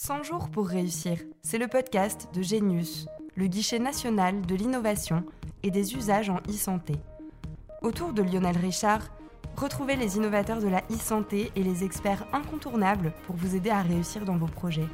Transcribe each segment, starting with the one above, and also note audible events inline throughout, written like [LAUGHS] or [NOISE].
100 jours pour réussir, c'est le podcast de Genius, le guichet national de l'innovation et des usages en e-santé. Autour de Lionel Richard, retrouvez les innovateurs de la e-santé et les experts incontournables pour vous aider à réussir dans vos projets.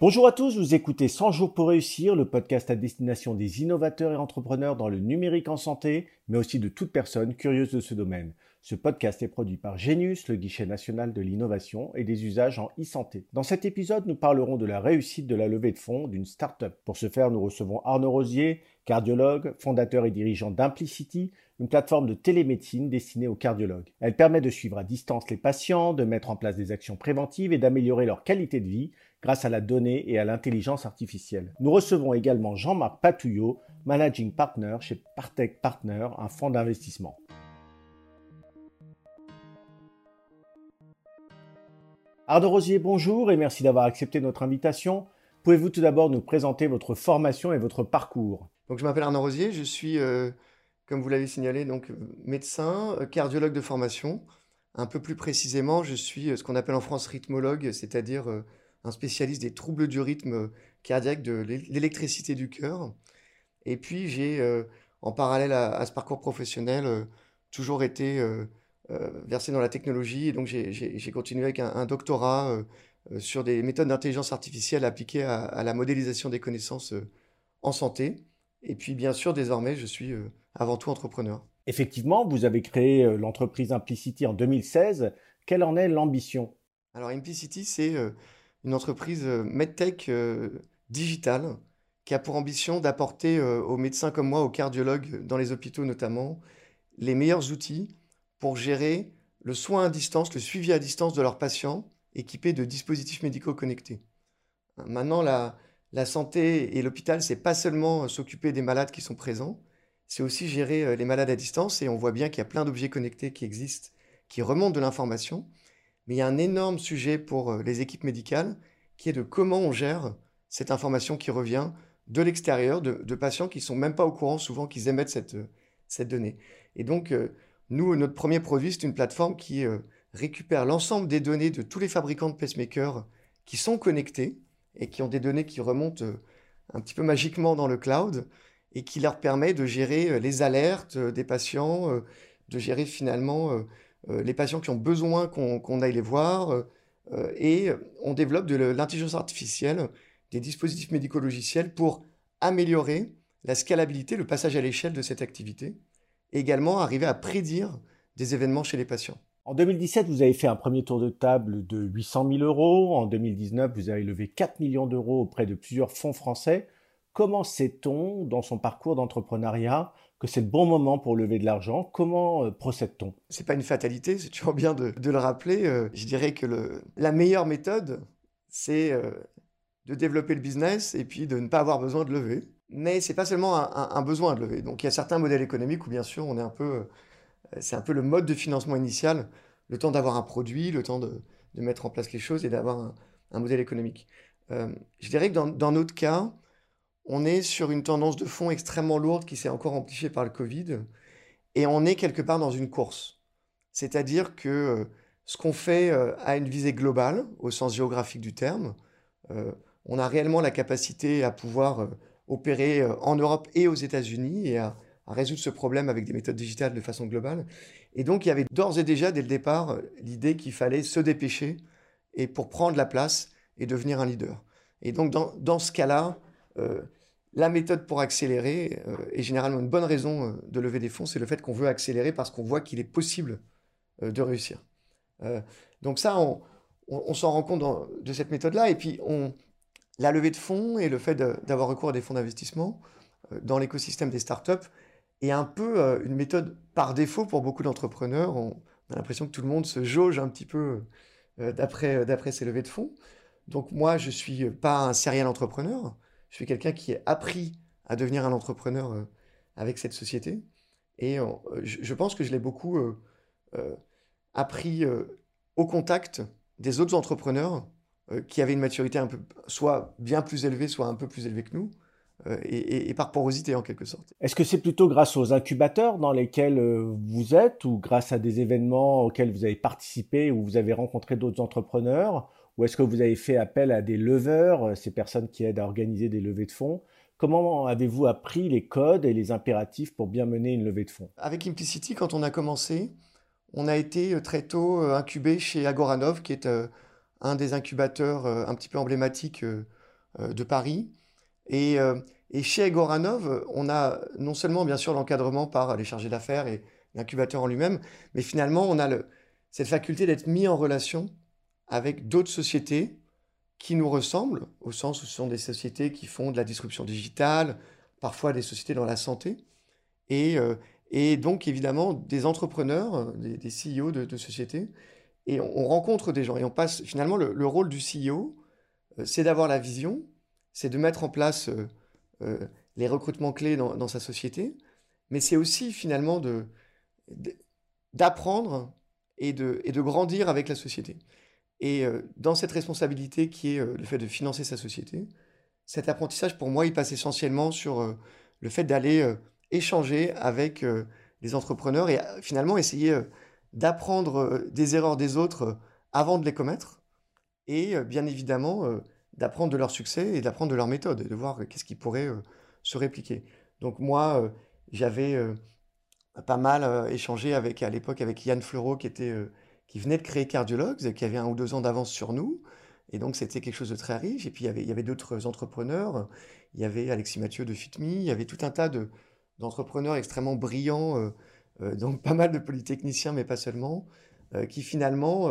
Bonjour à tous, vous écoutez 100 jours pour réussir, le podcast à destination des innovateurs et entrepreneurs dans le numérique en santé, mais aussi de toute personne curieuse de ce domaine. Ce podcast est produit par Genius, le guichet national de l'innovation et des usages en e-santé. Dans cet épisode, nous parlerons de la réussite de la levée de fonds d'une start-up. Pour ce faire, nous recevons Arnaud Rosier, cardiologue, fondateur et dirigeant d'Implicity, une plateforme de télémédecine destinée aux cardiologues. Elle permet de suivre à distance les patients, de mettre en place des actions préventives et d'améliorer leur qualité de vie grâce à la donnée et à l'intelligence artificielle. Nous recevons également Jean-Marc Patouillot, managing partner chez Partech Partner, un fonds d'investissement. Arnaud Rosier, bonjour et merci d'avoir accepté notre invitation. Pouvez-vous tout d'abord nous présenter votre formation et votre parcours? Donc, je m'appelle Arnaud Rosier, je suis, euh, comme vous l'avez signalé, donc médecin, euh, cardiologue de formation. Un peu plus précisément, je suis euh, ce qu'on appelle en France rythmologue, c'est-à-dire un spécialiste des troubles du rythme cardiaque, de l'électricité du cœur. Et puis, j'ai, en parallèle à, ce parcours professionnel, toujours été euh, versé dans la technologie. Et donc, j'ai continué avec un, doctorat euh, euh, sur des méthodes d'intelligence artificielle appliquées à, la modélisation des connaissances en santé. Et puis, bien sûr, désormais, je suis avant tout entrepreneur. Effectivement, vous avez créé l'entreprise Implicity en 2016. Quelle en est l'ambition? Alors, Implicity, c'est une entreprise medtech digitale qui a pour ambition d'apporter aux médecins comme moi, aux cardiologues dans les hôpitaux notamment, les meilleurs outils pour gérer le soin à distance, le suivi à distance de leurs patients équipés de dispositifs médicaux connectés. Maintenant, la, santé et l'hôpital, c'est pas seulement euh, s'occuper des malades qui sont présents, c'est aussi gérer euh, les malades à distance. Et on voit bien qu'il y a plein d'objets connectés qui existent, qui remontent de l'information. Mais il y a un énorme sujet pour euh, les équipes médicales, qui est de comment on gère cette information qui revient de l'extérieur, de, patients qui sont même pas au courant souvent qu'ils émettent cette, cette donnée. Et donc, nous, notre premier produit, c'est une plateforme qui euh, récupère l'ensemble des données de tous les fabricants de pacemakers qui sont connectés et qui ont des données qui remontent euh, un petit peu magiquement dans le cloud et qui leur permet de gérer euh, les alertes des patients, de gérer finalement les patients qui ont besoin qu'on aille les voir. et on développe de l'intelligence artificielle, des dispositifs médico-logiciels pour améliorer la scalabilité, le passage à l'échelle de cette activité également arriver à prédire des événements chez les patients. En 2017, vous avez fait un premier tour de table de 800 000 euros. En 2019, vous avez levé 4 millions d'euros auprès de plusieurs fonds français. Comment sait-on, dans son parcours d'entrepreneuriat, que c'est le bon moment pour lever de l'argent? Comment euh, procède-t-on? C'est pas une fatalité, c'est toujours bien de, le rappeler. Euh, je dirais que le, la meilleure méthode, c'est euh, de développer le business et puis de ne pas avoir besoin de lever mais c'est pas seulement un, besoin de lever. Donc il y a certains modèles économiques où bien sûr on est un peu, euh, c'est un peu le mode de financement initial, le temps d'avoir un produit, le temps de, mettre en place les choses et d'avoir un, modèle économique. Euh, je dirais que dans, notre cas, on est sur une tendance de fond extrêmement lourde qui s'est encore amplifiée par le Covid, et on est quelque part dans une course. C'est-à-dire que euh, ce qu'on fait a une visée globale, au sens géographique du terme. on a réellement la capacité à pouvoir opérer euh, en Europe et aux États-Unis et à, résoudre ce problème avec des méthodes digitales de façon globale. Et donc, il y avait d'ores et déjà, dès le départ, euh, l'idée qu'il fallait se dépêcher et pour prendre la place et devenir un leader. Et donc, dans, ce cas-là, euh, la méthode pour accélérer est généralement une bonne raison de lever des fonds, c'est le fait qu'on veut accélérer parce qu'on voit qu'il est possible de réussir. donc ça, on, s'en rend compte de cette méthode-là, et puis on, la levée de fonds et le fait d'avoir recours à des fonds d'investissement euh, dans l'écosystème des startups est un peu euh, une méthode par défaut pour beaucoup d'entrepreneurs. On, a l'impression que tout le monde se jauge un petit peu euh, d'après ces levées de fonds. Donc moi, je ne suis pas un serial entrepreneur. Je suis quelqu'un qui a appris à devenir un entrepreneur avec cette société. Et je pense que je l'ai beaucoup appris au contact des autres entrepreneurs euh, qui avaient une maturité un peu, soit bien plus élevée, soit un peu plus élevée que nous, et, par porosité en quelque sorte. Est-ce que c'est plutôt grâce aux incubateurs dans lesquels vous êtes ou grâce à des événements auxquels vous avez participé ou vous avez rencontré d'autres entrepreneurs ou est-ce que vous avez fait appel à des leveurs, ces personnes qui aident à organiser des levées de fonds? Comment avez-vous appris les codes et les impératifs pour bien mener une levée de fonds? Avec Implicity, quand on a commencé, on a été euh, très tôt euh, incubé chez Agoranov, qui est euh, un des incubateurs un petit peu emblématiques de Paris. Et, chez Agoranov, on a non seulement bien sûr l'encadrement par les chargés d'affaires et l'incubateur en lui-même, mais finalement on a cette faculté d'être mis en relation avec d'autres sociétés qui nous ressemblent, au sens où ce sont des sociétés qui font de la disruption digitale, parfois des sociétés dans la santé, et, euh, donc évidemment des entrepreneurs, des, CEO de, sociétés, et on, rencontre des gens, et on passe finalement le, rôle du CEO, euh, c'est d'avoir la vision, c'est de mettre en place euh, les recrutements clés dans, sa société, mais c'est aussi finalement de, d'apprendre et de, et de grandir avec la société. Et euh, dans cette responsabilité qui est euh, le fait de financer sa société, cet apprentissage, pour moi, il passe essentiellement sur euh, le fait d'aller échanger avec les entrepreneurs et finalement essayer d'apprendre des erreurs des autres avant de les commettre et bien évidemment d'apprendre de leur succès et d'apprendre de leur méthode et de voir qu'est-ce qui pourrait se répliquer. Donc moi, j'avais pas mal échangé avec, à l'époque avec Yann Fleureau qui était qui venait de créer Cardiologues, qui avait un ou deux ans d'avance sur nous. Et donc, c'était quelque chose de très riche. Et puis, il y avait, d'autres entrepreneurs. Il y avait Alexis Mathieu de FitMe. Il y avait tout un tas de, d'entrepreneurs extrêmement brillants, euh, euh, donc pas mal de polytechniciens, mais pas seulement, euh, qui finalement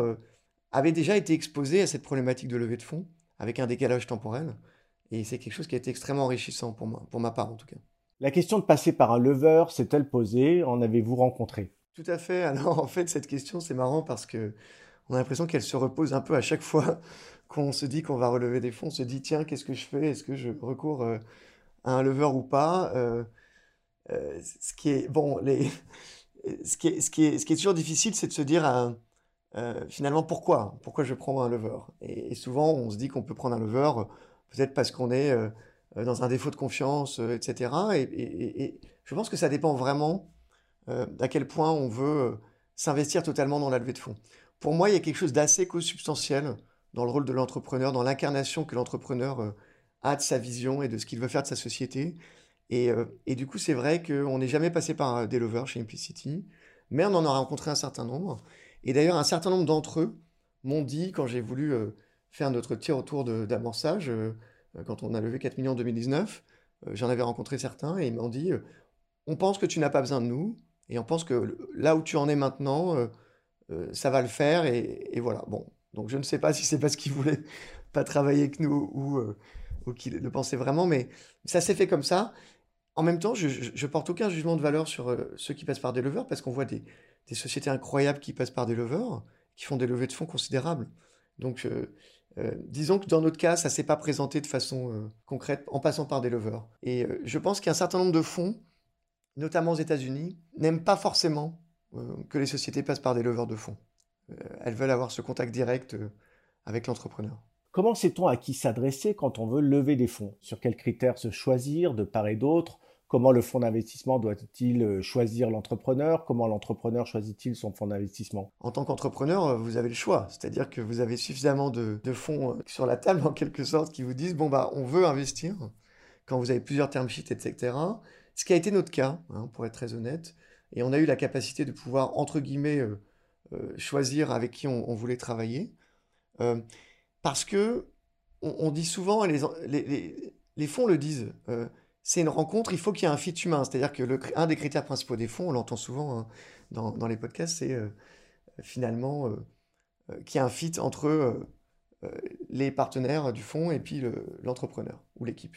avaient déjà été exposés à cette problématique de levée de fonds, avec un décalage temporel. Et c'est quelque chose qui a été extrêmement enrichissant pour moi, pour ma part en tout cas. La question de passer par un lever s'est-elle posée? En avez-vous rencontré? Tout à fait. [LAUGHS] Alors en fait, cette question, c'est marrant parce que on a l'impression qu'elle se repose un peu à chaque fois [LAUGHS] qu'on se dit qu'on va relever des fonds. On se dit tiens, qu'est-ce que je fais? Est-ce que je recours euh, à un lever ou pas? Euh, euh, Ce qui est bon, les, ce qui est, toujours difficile, c'est de se dire finalement pourquoi? Pourquoi je prends un lever? Et, souvent, on se dit qu'on peut prendre un lever peut-être parce qu'on est dans un défaut de confiance, etc. Et, et, je pense que ça dépend vraiment euh, à quel point on veut euh, s'investir totalement dans la levée de fonds. Pour moi, il y a quelque chose d'assez co-substantiel dans le rôle de l'entrepreneur, dans l'incarnation que l'entrepreneur euh, a de sa vision et de ce qu'il veut faire de sa société. Et, du coup, c'est vrai qu'on n'est jamais passé par des lovers chez Implicity, mais on en a rencontré un certain nombre. Et d'ailleurs, un certain nombre d'entre eux m'ont dit, quand j'ai voulu faire notre tir autour d'amorçage, quand on a levé 4 millions en 2019, j'en avais rencontré certains et ils m'ont dit, on pense que tu n'as pas besoin de nous, et on pense que là où tu en es maintenant, euh, euh, ça va le faire. Et, voilà. Bon. Donc je ne sais pas si c'est parce qu'ils voulaient pas travailler avec nous ou, euh, ou qu'ils le pensaient vraiment, mais ça s'est fait comme ça. En même temps, je, je, porte aucun jugement de valeur sur ceux qui passent par des leveurs parce qu'on voit des, sociétés incroyables qui passent par des leveurs, qui font des levées de fonds considérables. Donc, disons que dans notre cas, ça s'est pas présenté de façon concrète en passant par des leveurs. Et je pense qu'il y a un certain nombre de fonds notamment aux États-Unis, n'aiment pas forcément euh, que les sociétés passent par des leveurs de fonds. Euh, elles veulent avoir ce contact direct euh, avec l'entrepreneur. Comment sait-on à qui s'adresser quand on veut lever des fonds? Sur quels critères se choisir de part et d'autre? Comment le fonds d'investissement doit-il choisir l'entrepreneur? Comment l'entrepreneur choisit-il son fonds d'investissement? En tant qu'entrepreneur, vous avez le choix. C'est-à-dire que vous avez suffisamment de, fonds sur la table, [LAUGHS] en quelque sorte, qui vous disent, bon, bah, on veut investir. Quand vous avez plusieurs term sheets, etc., ce qui a été notre cas, hein, pour être très honnête. Et on a eu la capacité de pouvoir, entre guillemets, euh, euh, choisir avec qui on, voulait travailler. Euh, parce que on, dit souvent, et les, fonds le disent, c'est une rencontre, il faut qu'il y ait un fit humain. C'est-à-dire que le, un des critères principaux des fonds, on l'entend souvent hein, dans, les podcasts, c'est finalement qu'il y ait un fit entre les partenaires du fonds et puis l'entrepreneur ou l'équipe.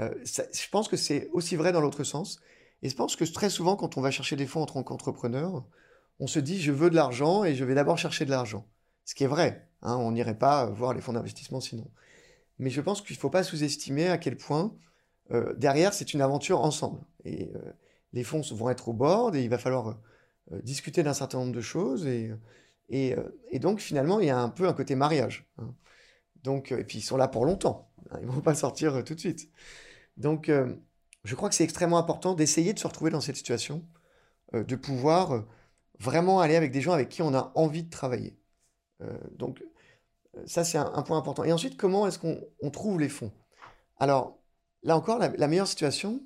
Euh, je pense que c'est aussi vrai dans l'autre sens. Et je pense que très souvent, quand on va chercher des fonds en tant qu'entrepreneur, on se dit je veux de l'argent et je vais d'abord chercher de l'argent. Ce qui est vrai. Hein, on n'irait pas voir les fonds d'investissement sinon. Mais je pense qu'il ne faut pas sous-estimer à quel point euh, derrière c'est une aventure ensemble. Et euh, les fonds vont être au bord et il va falloir discuter d'un certain nombre de choses. Et, donc finalement, il y a un peu un côté mariage. Hein. Donc, et puis ils sont là pour longtemps. Hein, ils ne vont pas sortir tout de suite. Donc, je crois que c'est extrêmement important d'essayer de se retrouver dans cette situation, de pouvoir vraiment aller avec des gens avec qui on a envie de travailler. donc, ça, c'est un, point important. Et ensuite, comment est-ce qu'on trouve les fonds? Alors, là encore, la, meilleure situation,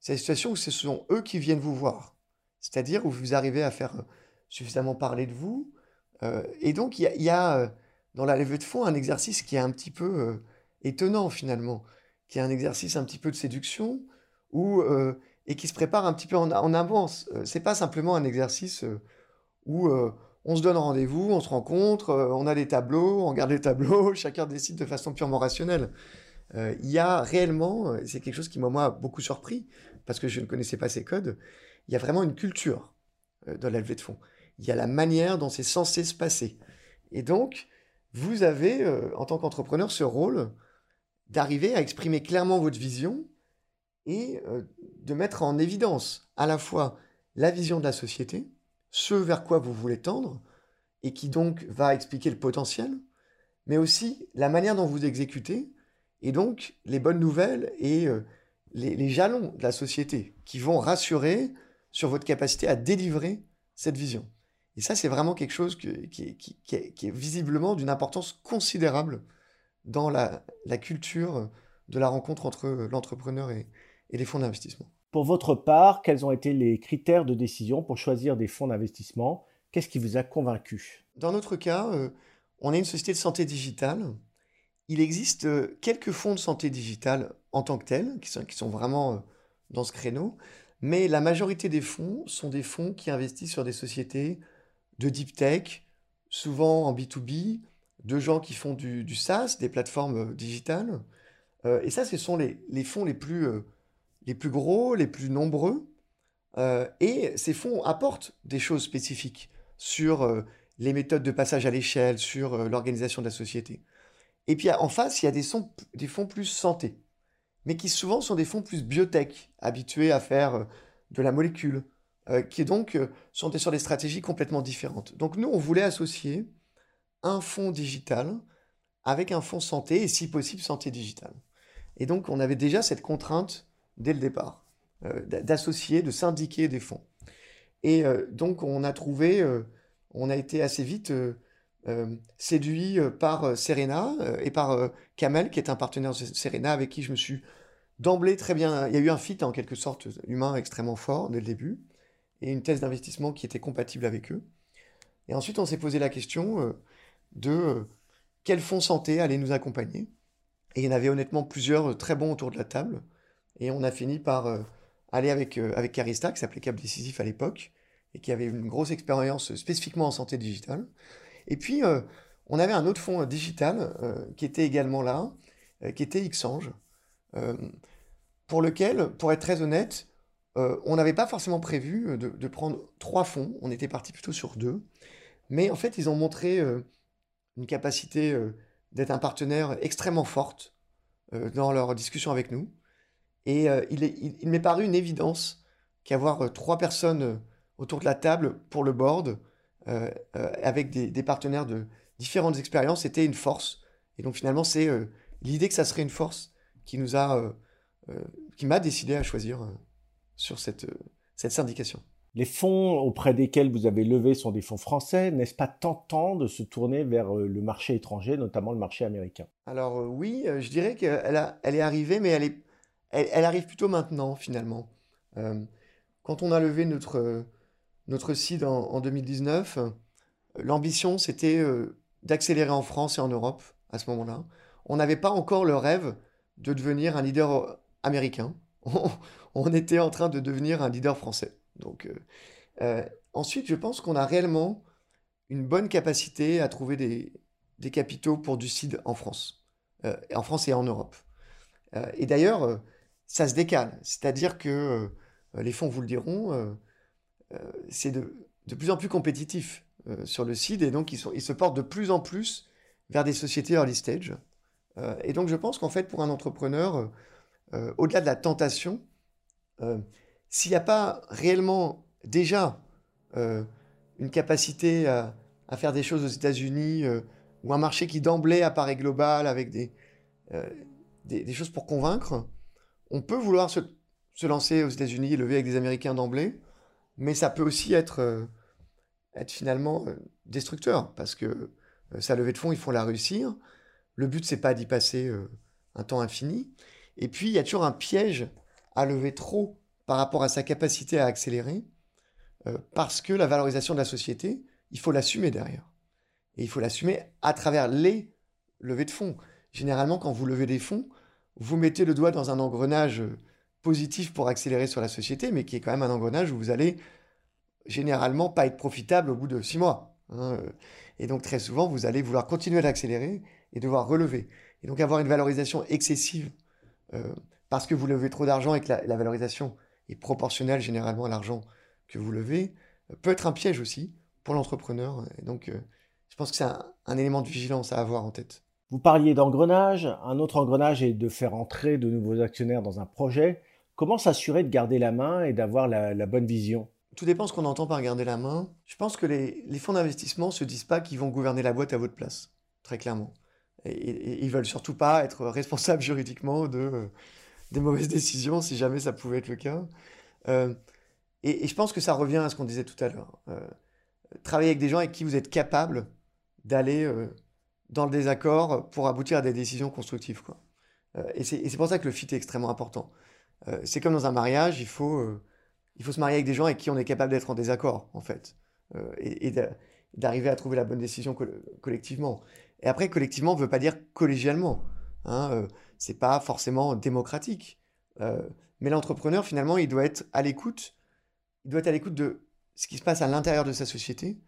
c'est la situation où ce sont eux qui viennent vous voir. C'est-à-dire où vous arrivez à faire suffisamment parler de vous. et donc, il y a, dans la levée de fonds un exercice qui est un petit peu étonnant finalement, qui est un exercice un petit peu de séduction euh, et qui se prépare un petit peu en, en avance. Euh, c'est pas simplement un exercice euh, où on se donne rendez-vous, on se rencontre, on a des tableaux, on regarde les tableaux, [LAUGHS] chacun décide de façon purement rationnelle. Il y a réellement, c'est quelque chose qui m'a beaucoup surpris parce que je ne connaissais pas ces codes, il y a vraiment une culture dans la levée de fonds. Il y a la manière dont c'est censé se passer. Et donc, vous avez, en tant qu'entrepreneur, ce rôle d'arriver à exprimer clairement votre vision et euh, de mettre en évidence à la fois la vision de la société, ce vers quoi vous voulez tendre, et qui donc va expliquer le potentiel, mais aussi la manière dont vous exécutez, et donc les bonnes nouvelles et euh, les, jalons de la société qui vont rassurer sur votre capacité à délivrer cette vision. Et ça, c'est vraiment quelque chose qui, est, visiblement d'une importance considérable dans la, culture de la rencontre entre l'entrepreneur et, les fonds d'investissement. Pour votre part, quels ont été les critères de décision pour choisir des fonds d'investissement? Qu'est-ce qui vous a convaincu? Dans notre cas, euh, on est une société de santé digitale. Il existe euh, quelques fonds de santé digitale en tant que tels, qui sont, vraiment euh, dans ce créneau, mais la majorité des fonds sont des fonds qui investissent sur des sociétés de deep tech, souvent en B2B, de gens qui font du, SaaS, des plateformes euh, digitales. Et ça, ce sont les, fonds les plus gros, les plus nombreux. et ces fonds apportent des choses spécifiques sur les méthodes de passage à l'échelle, sur l'organisation de la société. Et puis en face, il y a des, fonds plus santé, mais qui souvent sont des fonds plus biotech, habitués à faire de la molécule, qui donc sont sur des stratégies complètement différentes. Donc nous, on voulait associer un fonds digital avec un fonds santé et si possible santé digitale. Et donc on avait déjà cette contrainte dès le départ euh, d'associer, de syndiquer des fonds. Et euh, donc on a trouvé, euh, on a été assez vite séduit par Serena et par Kamel qui est un partenaire de Serena avec qui je me suis d'emblée très bien. Il y a eu un fit en quelque sorte humain extrêmement fort dès le début et une thèse d'investissement qui était compatible avec eux. Et ensuite on s'est posé la question de euh, quel fonds santé allait nous accompagner. Et il y en avait honnêtement plusieurs euh, très bons autour de la table. Et on a fini par euh, aller avec, avec Carista, qui s'appelait Cap Décisif à l'époque, et qui avait une grosse expérience spécifiquement en santé digitale. Et puis, on avait un autre fonds digital qui était également là, qui était Xange, pour lequel, pour être très honnête, on n'avait pas forcément prévu de, prendre trois fonds, on était parti plutôt sur deux. Mais en fait, ils ont montré une capacité euh, d'être un partenaire extrêmement forte euh, dans leur discussion avec nous. Et euh, il, il, m'est paru une évidence qu'avoir trois personnes autour de la table pour le board, avec des, partenaires de différentes expériences, était une force. Et donc finalement, c'est l'idée que ça serait une force qui nous a, qui m'a décidé à choisir sur cette, cette syndication. Les fonds auprès desquels vous avez levé sont des fonds français. N'est-ce pas tentant de se tourner vers euh, le marché étranger, notamment le marché américain? Alors euh, oui, euh, je dirais qu'elle elle est arrivée, mais elle, est, elle, arrive plutôt maintenant finalement. quand on a levé notre, notre site en, 2019, l'ambition c'était d'accélérer en France et en Europe à ce moment-là. On n'avait pas encore le rêve de devenir un leader américain. [LAUGHS] on était en train de devenir un leader français. Donc, euh, euh, ensuite, je pense qu'on a réellement une bonne capacité à trouver des, des capitaux pour du CID en France, euh, en France et en Europe. et d'ailleurs, ça se décale, c'est-à-dire que les fonds vous le diront, c'est de, plus en plus compétitif sur le CID et donc ils, se portent de plus en plus vers des sociétés early stage. et donc je pense qu'en fait, pour un entrepreneur, au-delà de la tentation, s'il n'y a pas réellement déjà euh, une capacité à, faire des choses aux États-Unis euh, ou un marché qui d'emblée apparaît global avec des, euh, des, choses pour convaincre, on peut vouloir se, lancer aux États-Unis lever avec des Américains d'emblée, mais ça peut aussi être, euh, finalement euh, destructeur, parce que euh, sa levée de fonds, il faut la réussir. Le but, c'est pas d'y passer un temps infini. Et puis, il y a toujours un piège à lever trop par rapport à sa capacité à accélérer, parce que la valorisation de la société, il faut l'assumer derrière. Et il faut l'assumer à travers les levées de fonds. Généralement, quand vous levez des fonds, vous mettez le doigt dans un engrenage positif pour accélérer sur la société, mais qui est quand même un engrenage où vous allez généralement pas être profitable au bout de six mois. Hein. Et donc très souvent, vous allez vouloir continuer d'accélérer et devoir relever. Et donc avoir une valorisation excessive euh, parce que vous levez trop d'argent et que la, valorisation est proportionnelle généralement à l'argent que vous levez, euh, peut être un piège aussi pour l'entrepreneur. Et donc euh, je pense que c'est un élément de vigilance à avoir en tête. Vous parliez d'engrenage. Un autre engrenage est de faire entrer de nouveaux actionnaires dans un projet. Comment s'assurer de garder la main et d'avoir la, bonne vision? Tout dépend ce qu'on entend par garder la main. Je pense que les, fonds d'investissement se disent pas qu'ils vont gouverner la boîte à votre place, très clairement. Et, ils veulent surtout pas être responsables [LAUGHS] juridiquement de, euh, des mauvaises décisions, si jamais ça pouvait être le cas. Euh, et, je pense que ça revient à ce qu'on disait tout à l'heure. Euh, travailler avec des gens avec qui vous êtes capable d'aller dans le désaccord pour aboutir à des décisions constructives. Quoi. Et c'est pour ça que le fit est extrêmement important. Euh, c'est comme dans un mariage, il faut, euh, il faut se marier avec des gens avec qui on est capable d'être en désaccord, en fait, et, d'arriver à trouver la bonne décision collectivement. Et après, collectivement ne veut pas dire collégialement. Hein, c'est pas forcément démocratique. mais l'entrepreneur, finalement, il doit être à l'écoute. Il doit être à l'écoute de ce qui se passe à l'intérieur de sa société,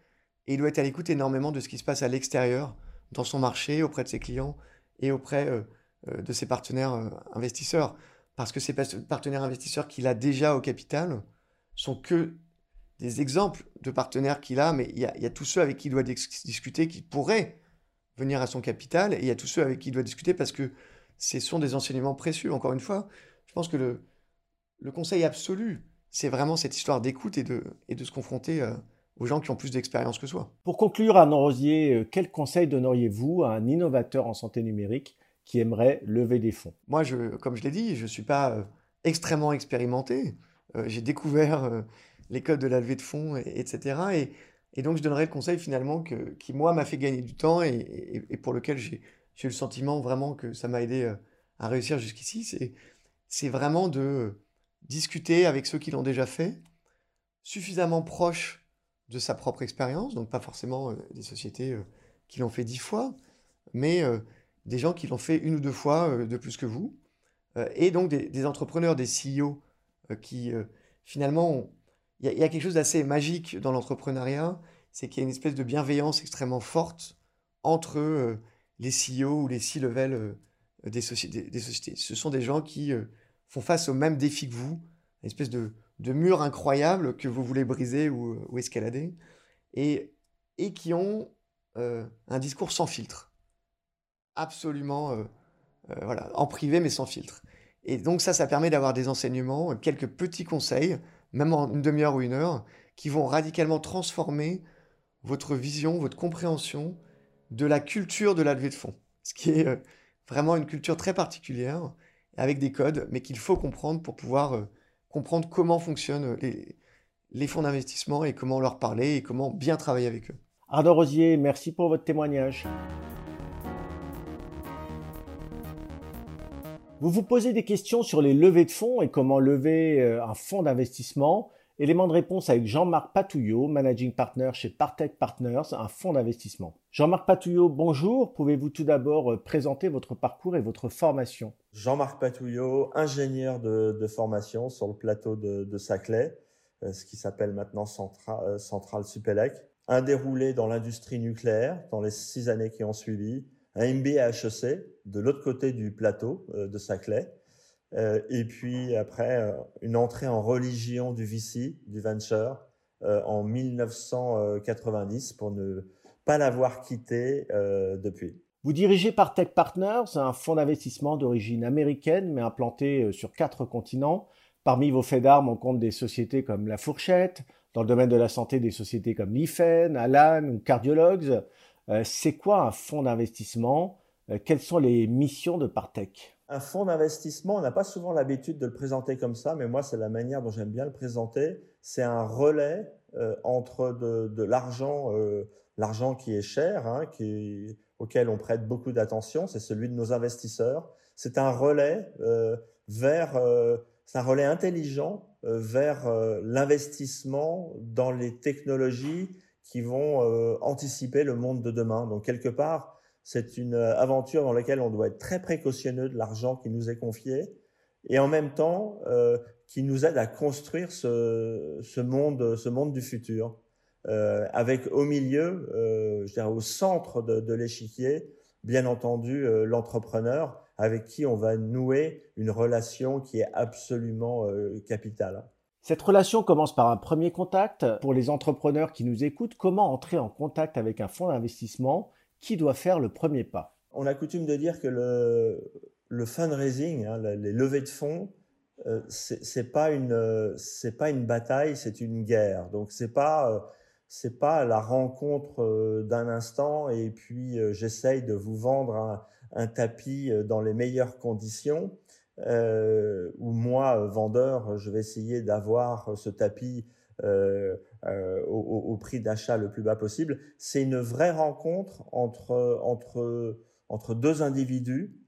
et il doit être à l'écoute énormément de ce qui se passe à l'extérieur dans son marché, auprès de ses clients et auprès euh, euh, de ses partenaires euh, investisseurs. Parce que ces partenaires investisseurs qu'il a déjà au capital sont que des exemples de partenaires qu'il a, mais il y, a, tous ceux avec qui il doit discuter qui pourraient venir à son capital, et il y a tous ceux avec qui il doit discuter parce que ce sont des enseignements précieux. Encore une fois, je pense que le, conseil absolu, c'est vraiment cette histoire d'écoute et de, se confronter aux gens qui ont plus d'expérience que soi. Pour conclure, Arnaud Rosier, euh, quel conseil donneriez-vous à un innovateur en santé numérique qui aimerait lever des fonds Moi, comme je l'ai dit, je ne suis pas euh, extrêmement expérimenté. Euh, j'ai découvert les codes de la levée de fonds, etc. Et, donc, je donnerais le conseil finalement que, qui, moi, m'a fait gagner du temps et, et pour lequel j'ai eu le sentiment vraiment que ça m'a aidé à réussir jusqu'ici. C'est vraiment de discuter avec ceux qui l'ont déjà fait, suffisamment proches de sa propre expérience, donc pas forcément euh, des sociétés euh, qui l'ont fait dix fois, mais euh, des gens qui l'ont fait une ou deux fois de plus que vous, et donc des, entrepreneurs, des CEO qui finalement, il y, a quelque chose d'assez magique dans l'entrepreneuriat, c'est qu'il y a une espèce de bienveillance extrêmement forte entre les CEO ou les C-level des, des, sociétés. Ce sont des gens qui font face au même défi que vous, une espèce de, murs incroyables que vous voulez briser ou, escalader, et, et qui ont euh, un discours sans filtre. Absolument, euh, euh, voilà, en privé mais sans filtre. Et donc ça, ça permet d'avoir des enseignements, quelques petits conseils, même en une demi-heure ou une heure, qui vont radicalement transformer votre vision, votre compréhension de la culture de la levée de fonds. Ce qui est vraiment une culture très particulière, avec des codes, mais qu'il faut comprendre pour pouvoir comprendre comment fonctionnent les, fonds d'investissement et comment leur parler et comment bien travailler avec eux. Arnaud Rosier, merci pour votre témoignage. Vous vous posez des questions sur les levées de fonds et comment lever euh, un fonds d'investissement Élément de réponse avec Jean-Marc Patouillot, Managing Partner chez Partech Partners, un fonds d'investissement. Jean-Marc Patouillot, bonjour. Pouvez-vous tout d'abord euh, présenter votre parcours et votre formation? Jean-Marc Patouillot, ingénieur de, formation sur le plateau de, Saclay, euh, ce qui s'appelle maintenant euh, Centrale Supélec. Un déroulé dans l'industrie nucléaire dans les six années qui ont suivi. Un MBA à HEC de l'autre côté du plateau de Saclay euh, et puis après, euh, une entrée en religion du VC, du venture, euh, en 1990 pour ne pas l'avoir quitté depuis. Vous dirigez par Tech Partners, un fonds d'investissement d'origine américaine mais implanté sur quatre continents. Parmi vos faits d'armes, on compte des sociétés comme La Fourchette, dans le domaine de la santé, des sociétés comme l'IFEN, Alan ou Cardiologues. C'est quoi un fonds d'investissement? Quelles sont les missions de Partech? Un fonds d'investissement, on n'a pas souvent l'habitude de le présenter comme ça, mais moi, c'est la manière dont j'aime bien le présenter. C'est un relais euh, entre de, l'argent, euh, l'argent qui est cher, hein, auquel on prête beaucoup d'attention, c'est celui de nos investisseurs. C'est un relais euh, vers, c'est un relais intelligent vers l'investissement dans les technologies qui vont anticiper le monde de demain. Donc quelque part, c'est une aventure dans laquelle on doit être très précautionneux de l'argent qui nous est confié et en même temps qui nous aide à construire ce, monde, ce monde du futur, euh, avec au milieu, euh, je dirais au centre de, l'échiquier, bien entendu euh, l'entrepreneur, avec qui on va nouer une relation qui est absolument euh, capitale. Cette relation commence par un premier contact. Pour les entrepreneurs qui nous écoutent, comment entrer en contact avec un fonds d'investissement Qui doit faire le premier pas? On a coutume de dire que le, fundraising, hein, les levées de fonds, euh, c'est pas une euh, bataille, c'est une guerre. Donc c'est pas euh, pas la rencontre d'un instant et puis j'essaye de vous vendre un, tapis dans les meilleures conditions. Euh, où moi, vendeur, je vais essayer d'avoir ce tapis euh, au, prix d'achat le plus bas possible. C'est une vraie rencontre entre entre entre deux individus.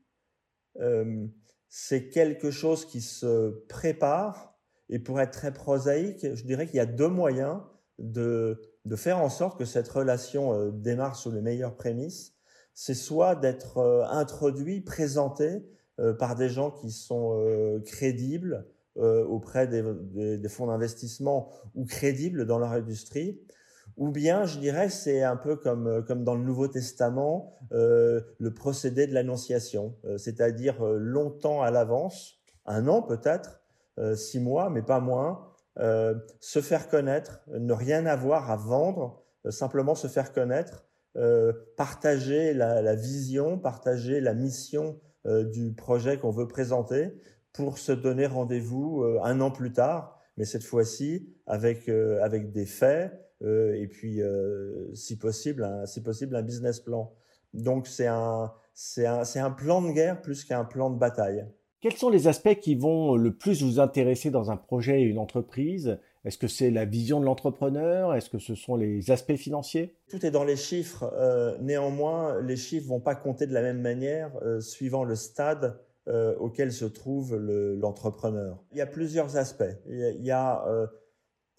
Euh, c'est quelque chose qui se prépare. Et pour être très prosaïque, je dirais qu'il y a deux moyens de, de faire en sorte que cette relation euh, démarre sur les meilleures prémices. C'est soit d'être euh, introduit, présenté euh, par des gens qui sont crédibles auprès des, fonds d'investissement ou crédibles dans leur industrie, ou bien, je dirais, c'est un peu comme, euh, comme dans le Nouveau Testament, euh, le procédé de l'annonciation, euh, c'est-à-dire euh, longtemps à l'avance, un an peut-être, euh, six mois, mais pas moins, se faire connaître, ne rien avoir à vendre, simplement se faire connaître, partager la, vision, partager la mission du projet qu'on veut présenter pour se donner rendez-vous un an plus tard, mais cette fois-ci avec, avec des faits, euh, et puis euh, si possible, un, si possible un business plan. Donc c'est un, c'est un, c'est un plan de guerre plus qu'un plan de bataille. Quels sont les aspects qui vont le plus vous intéresser dans un projet et une entreprise? Est-ce que c'est la vision de l'entrepreneur? Est-ce que ce sont les aspects financiers? Tout est dans les chiffres. Euh, néanmoins, les chiffres vont pas compter de la même manière euh, suivant le stade euh, auquel se trouve le, l'entrepreneur. Il y a plusieurs aspects. Il y a,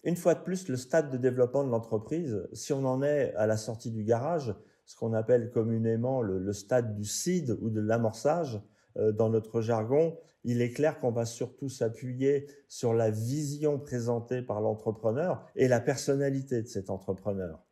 une fois de plus, le stade de développement de l'entreprise, si on en est à la sortie du garage, ce qu'on appelle communément le, le, stade du seed ou de l'amorçage dans notre jargon, il est clair qu'on va surtout s'appuyer sur la vision présentée par l'entrepreneur et la personnalité de cet entrepreneur.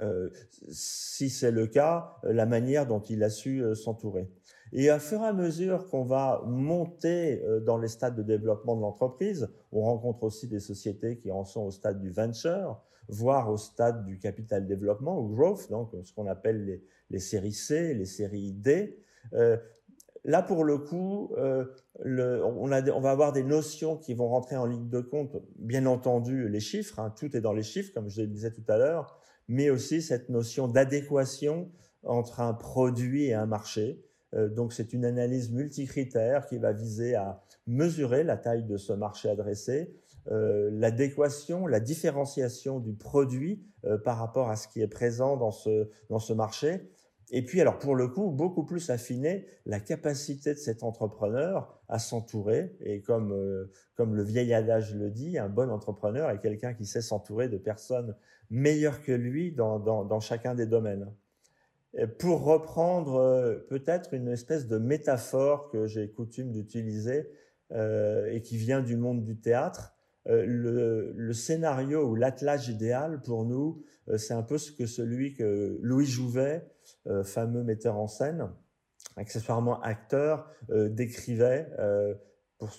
Euh, si c'est le cas, la manière dont il a su euh, s'entourer. Et à fur et à mesure qu'on va monter euh, dans les stades de développement de l'entreprise, on rencontre aussi des sociétés qui en sont au stade du venture, voire au stade du capital développement ou growth, donc ce qu'on appelle les, les, séries C, les séries D. Là, pour le coup, euh, on, va avoir des notions qui vont rentrer en ligne de compte, bien entendu les chiffres, hein, tout est dans les chiffres, comme je le disais tout à l'heure, mais aussi cette notion d'adéquation entre un produit et un marché. Euh, donc c'est une analyse multicritère qui va viser à mesurer la taille de ce marché adressé, euh, l'adéquation, la différenciation du produit par rapport à ce qui est présent dans ce, dans ce marché. Et puis, alors pour le coup, beaucoup plus affiner la capacité de cet entrepreneur à s'entourer. Et comme, euh, comme le vieil adage le dit, un bon entrepreneur est quelqu'un qui sait s'entourer de personnes meilleures que lui dans, dans, chacun des domaines pour reprendre euh, peut-être une espèce de métaphore que j'ai coutume d'utiliser euh, et qui vient du monde du théâtre, le, le, scénario ou l'attelage idéal pour nous, c'est un peu ce que celui que Louis Jouvet, euh, fameux metteur en scène, accessoirement acteur, euh, décrivait pour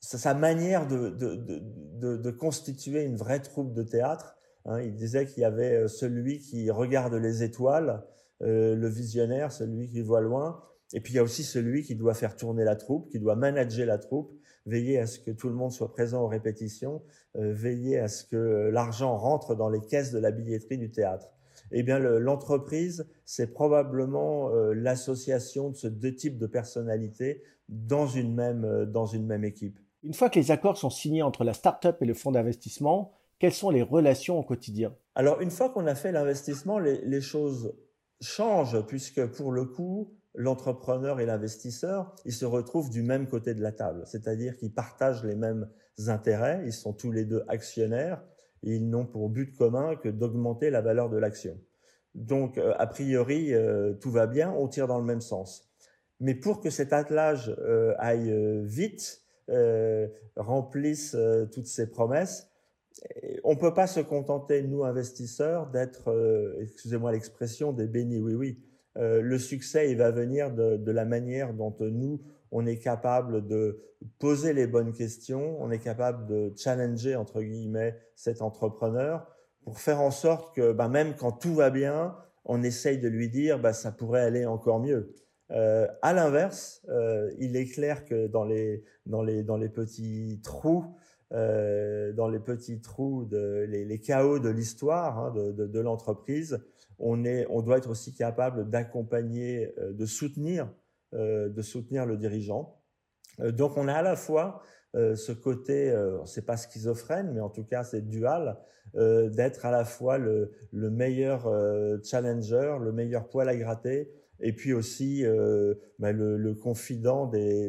sa manière de, de, de, constituer une vraie troupe de théâtre Hein, il disait qu'il y avait euh, celui qui regarde les étoiles, euh, le visionnaire, celui qui voit loin, et puis il y a aussi celui qui doit faire tourner la troupe, qui doit manager la troupe, veiller à ce que tout le monde soit présent aux répétitions, euh, veiller à ce que l'argent rentre dans les caisses de la billetterie du théâtre. eh bien l'entreprise, c'est probablement l'association de ces deux types de personnalités dans une même, dans une même équipe. Une fois que les accords sont signés entre la start-up et le fonds d'investissement, quelles sont les relations au quotidien? Alors, une fois qu'on a fait l'investissement, les, choses changent puisque pour le coup, l'entrepreneur et l'investisseur, ils se retrouvent du même côté de la table, c'est-à-dire qu'ils partagent les mêmes intérêts, ils sont tous les deux actionnaires, ils n'ont pour but commun que d'augmenter la valeur de l'action. Donc, euh, a priori, euh, tout va bien, on tire dans le même sens. Mais pour que cet attelage euh, aille vite, remplisse toutes ces promesses, on peut pas se contenter, nous investisseurs, d'être, excusez-moi l'expression, des bénis oui-oui. Euh, le succès, il va venir de, la manière dont nous, on est capable de poser les bonnes questions, on est capable de challenger, entre guillemets, cet entrepreneur pour faire en sorte que bah, même quand tout va bien, on essaye de lui dire bah, ça pourrait aller encore mieux. Euh, à l'inverse, il est clair que dans les, dans les, dans les petits trous, euh, dans les petits trous, de, les, chaos de l'histoire hein, de, de l'entreprise, on, doit être aussi capable d'accompagner, euh, de soutenir, euh, de soutenir le dirigeant. Euh, donc on a à la fois ce côté, c'est pas schizophrène, mais en tout cas c'est dual, d'être à la fois le, le meilleur challenger, le meilleur poil à gratter, et puis aussi bah, le, confident des,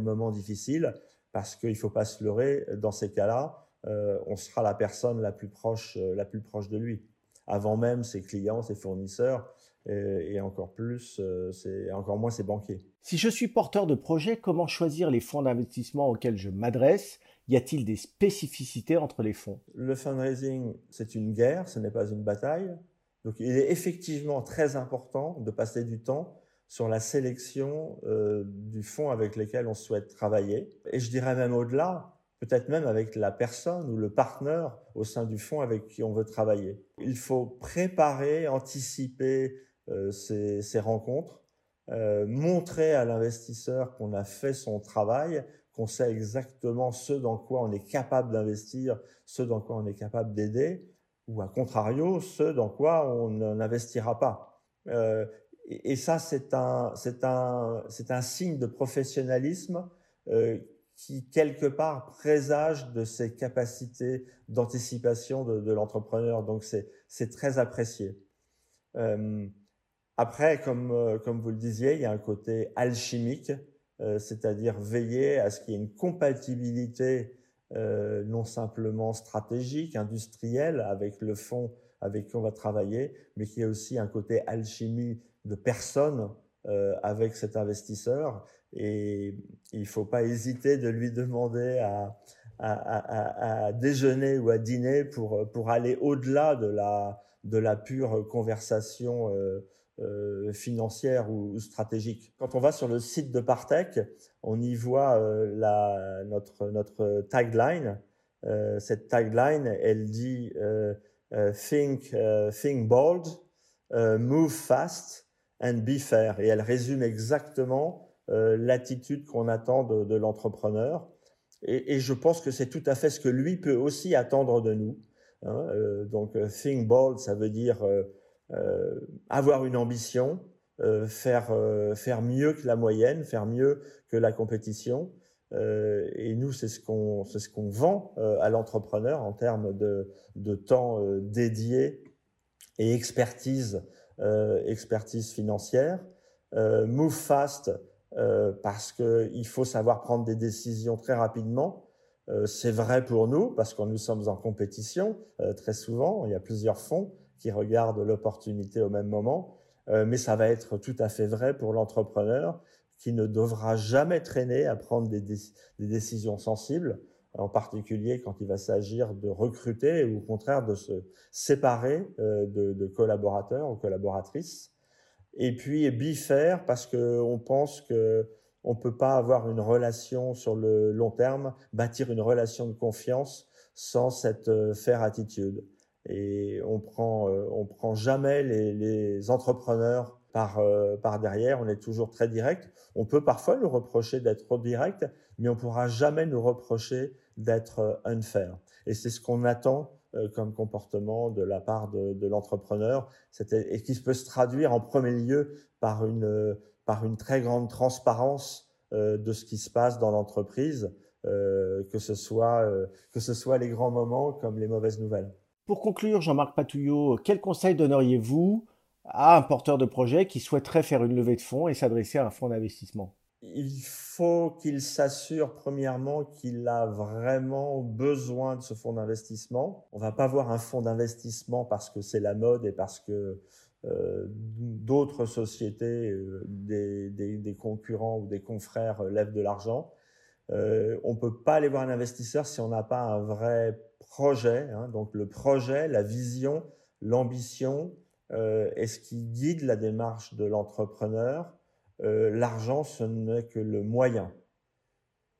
moments difficiles parce qu'il faut pas se leurrer, dans ces cas-là, on sera la personne la plus proche, la plus proche de lui, avant même ses clients, ses fournisseurs, et, encore plus, euh, c'est encore moins ses banquiers. Si je suis porteur de projet, comment choisir les fonds d'investissement auxquels je m'adresse? Y a-t-il des spécificités entre les fonds? Le fundraising, c'est une guerre, ce n'est pas une bataille. Donc il est effectivement très important de passer du temps sur la sélection euh, du fonds avec lequel on souhaite travailler. Et je dirais même au-delà, peut-être même avec la personne ou le partenaire au sein du fonds avec qui on veut travailler. Il faut préparer, anticiper euh, ces, rencontres, euh, montrer à l'investisseur qu'on a fait son travail, qu'on sait exactement ce dans quoi on est capable d'investir, ce dans quoi on est capable d'aider, ou à contrario, ce dans quoi on n'investira pas. Euh, et, ça, c'est un, signe de professionnalisme qui, quelque part, présage de ses capacités d'anticipation de, l'entrepreneur. Donc, c'est, très apprécié. Euh, après, comme, euh, comme vous le disiez, il y a un côté alchimique, euh, c'est-à-dire veiller à ce qu'il y ait une compatibilité non simplement stratégique, industrielle, avec le fonds avec qui on va travailler, mais qu'il y ait aussi un côté alchimie de personnes euh, avec cet investisseur et il faut pas hésiter de lui demander à, déjeuner ou à dîner pour, pour aller au-delà de la, de la pure conversation euh, euh, financière ou, stratégique. Quand on va sur le site de Partech, on y voit notre, notre tagline. Cette tagline, elle dit think, think bold, move fast and be fair. Et elle résume exactement euh, l'attitude qu'on attend de, l'entrepreneur. Et, je pense que c'est tout à fait ce que lui peut aussi attendre de nous. Hein. Euh, donc, euh, think bold, ça veut dire avoir une ambition, faire faire mieux que la moyenne, faire mieux que la compétition. et nous, c'est ce qu'on c'est ce qu'on vend à l'entrepreneur en termes de de temps dédié et expertise expertise financière. Euh, move fast euh, parce qu'il faut savoir prendre des décisions très rapidement. c'est vrai pour nous parce que nous sommes en compétition très souvent. Il y a plusieurs fonds qui regardent l'opportunité au même moment. mais ça va être tout à fait vrai pour l'entrepreneur qui ne devra jamais traîner à prendre des, des décisions sensibles en particulier quand il va s'agir de recruter ou au contraire de se séparer euh, de, collaborateurs ou collaboratrices. Et puis bifaire parce qu'on pense que on peut pas avoir une relation sur le long terme, bâtir une relation de confiance sans cette euh, faire attitude. Et on prend, euh, on prend jamais les entrepreneurs par, euh, par derrière, on est toujours très direct. On peut parfois nous reprocher d'être trop direct, mais on pourra jamais nous reprocher d'être euh, unfair. Et c'est ce qu'on attend comme comportement de la part de, l'entrepreneur, et qui peut se traduire en premier lieu par une, par une très grande transparence de ce qui se passe dans l'entreprise, que, ce soit, que ce soit les grands moments comme les mauvaises nouvelles. Pour conclure, Jean-Marc Patouillot, quel conseil donneriez-vous à un porteur de projet qui souhaiterait faire une levée de fonds et s'adresser à un fonds d'investissement il faut qu'il s'assure premièrement qu'il a vraiment besoin de ce fonds d'investissement. On va pas voir un fonds d'investissement parce que c'est la mode et parce que euh, d'autres sociétés, euh, des, concurrents ou des confrères lèvent de l'argent. Euh, on peut pas aller voir un investisseur si on n'a pas un vrai projet. Hein. donc le projet, la vision, l'ambition euh, est ce qui guide la démarche de l'entrepreneur? Euh, l'argent, ce n'est que le moyen.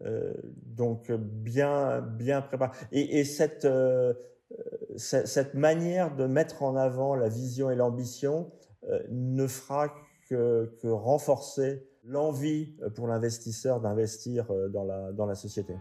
Euh, donc bien bien préparé. Et, cette, cette manière de mettre en avant la vision et l'ambition ne fera que, que renforcer l'envie pour l'investisseur d'investir dans la, dans la société.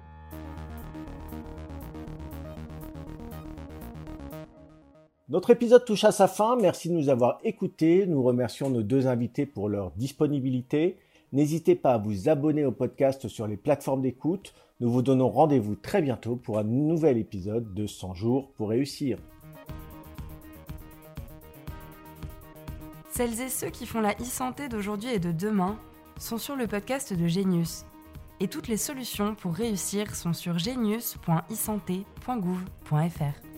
Notre épisode touche à sa fin. Merci de nous avoir écoutés. Nous remercions nos deux invités pour leur disponibilité. N'hésitez pas à vous abonner au podcast sur les plateformes d'écoute. Nous vous donnons rendez-vous très bientôt pour un nouvel épisode de 100 jours pour réussir. Celles et ceux qui font la e-santé d'aujourd'hui et de demain sont sur le podcast de Genius. Et toutes les solutions pour réussir sont sur genius.isanté.gouv.fr.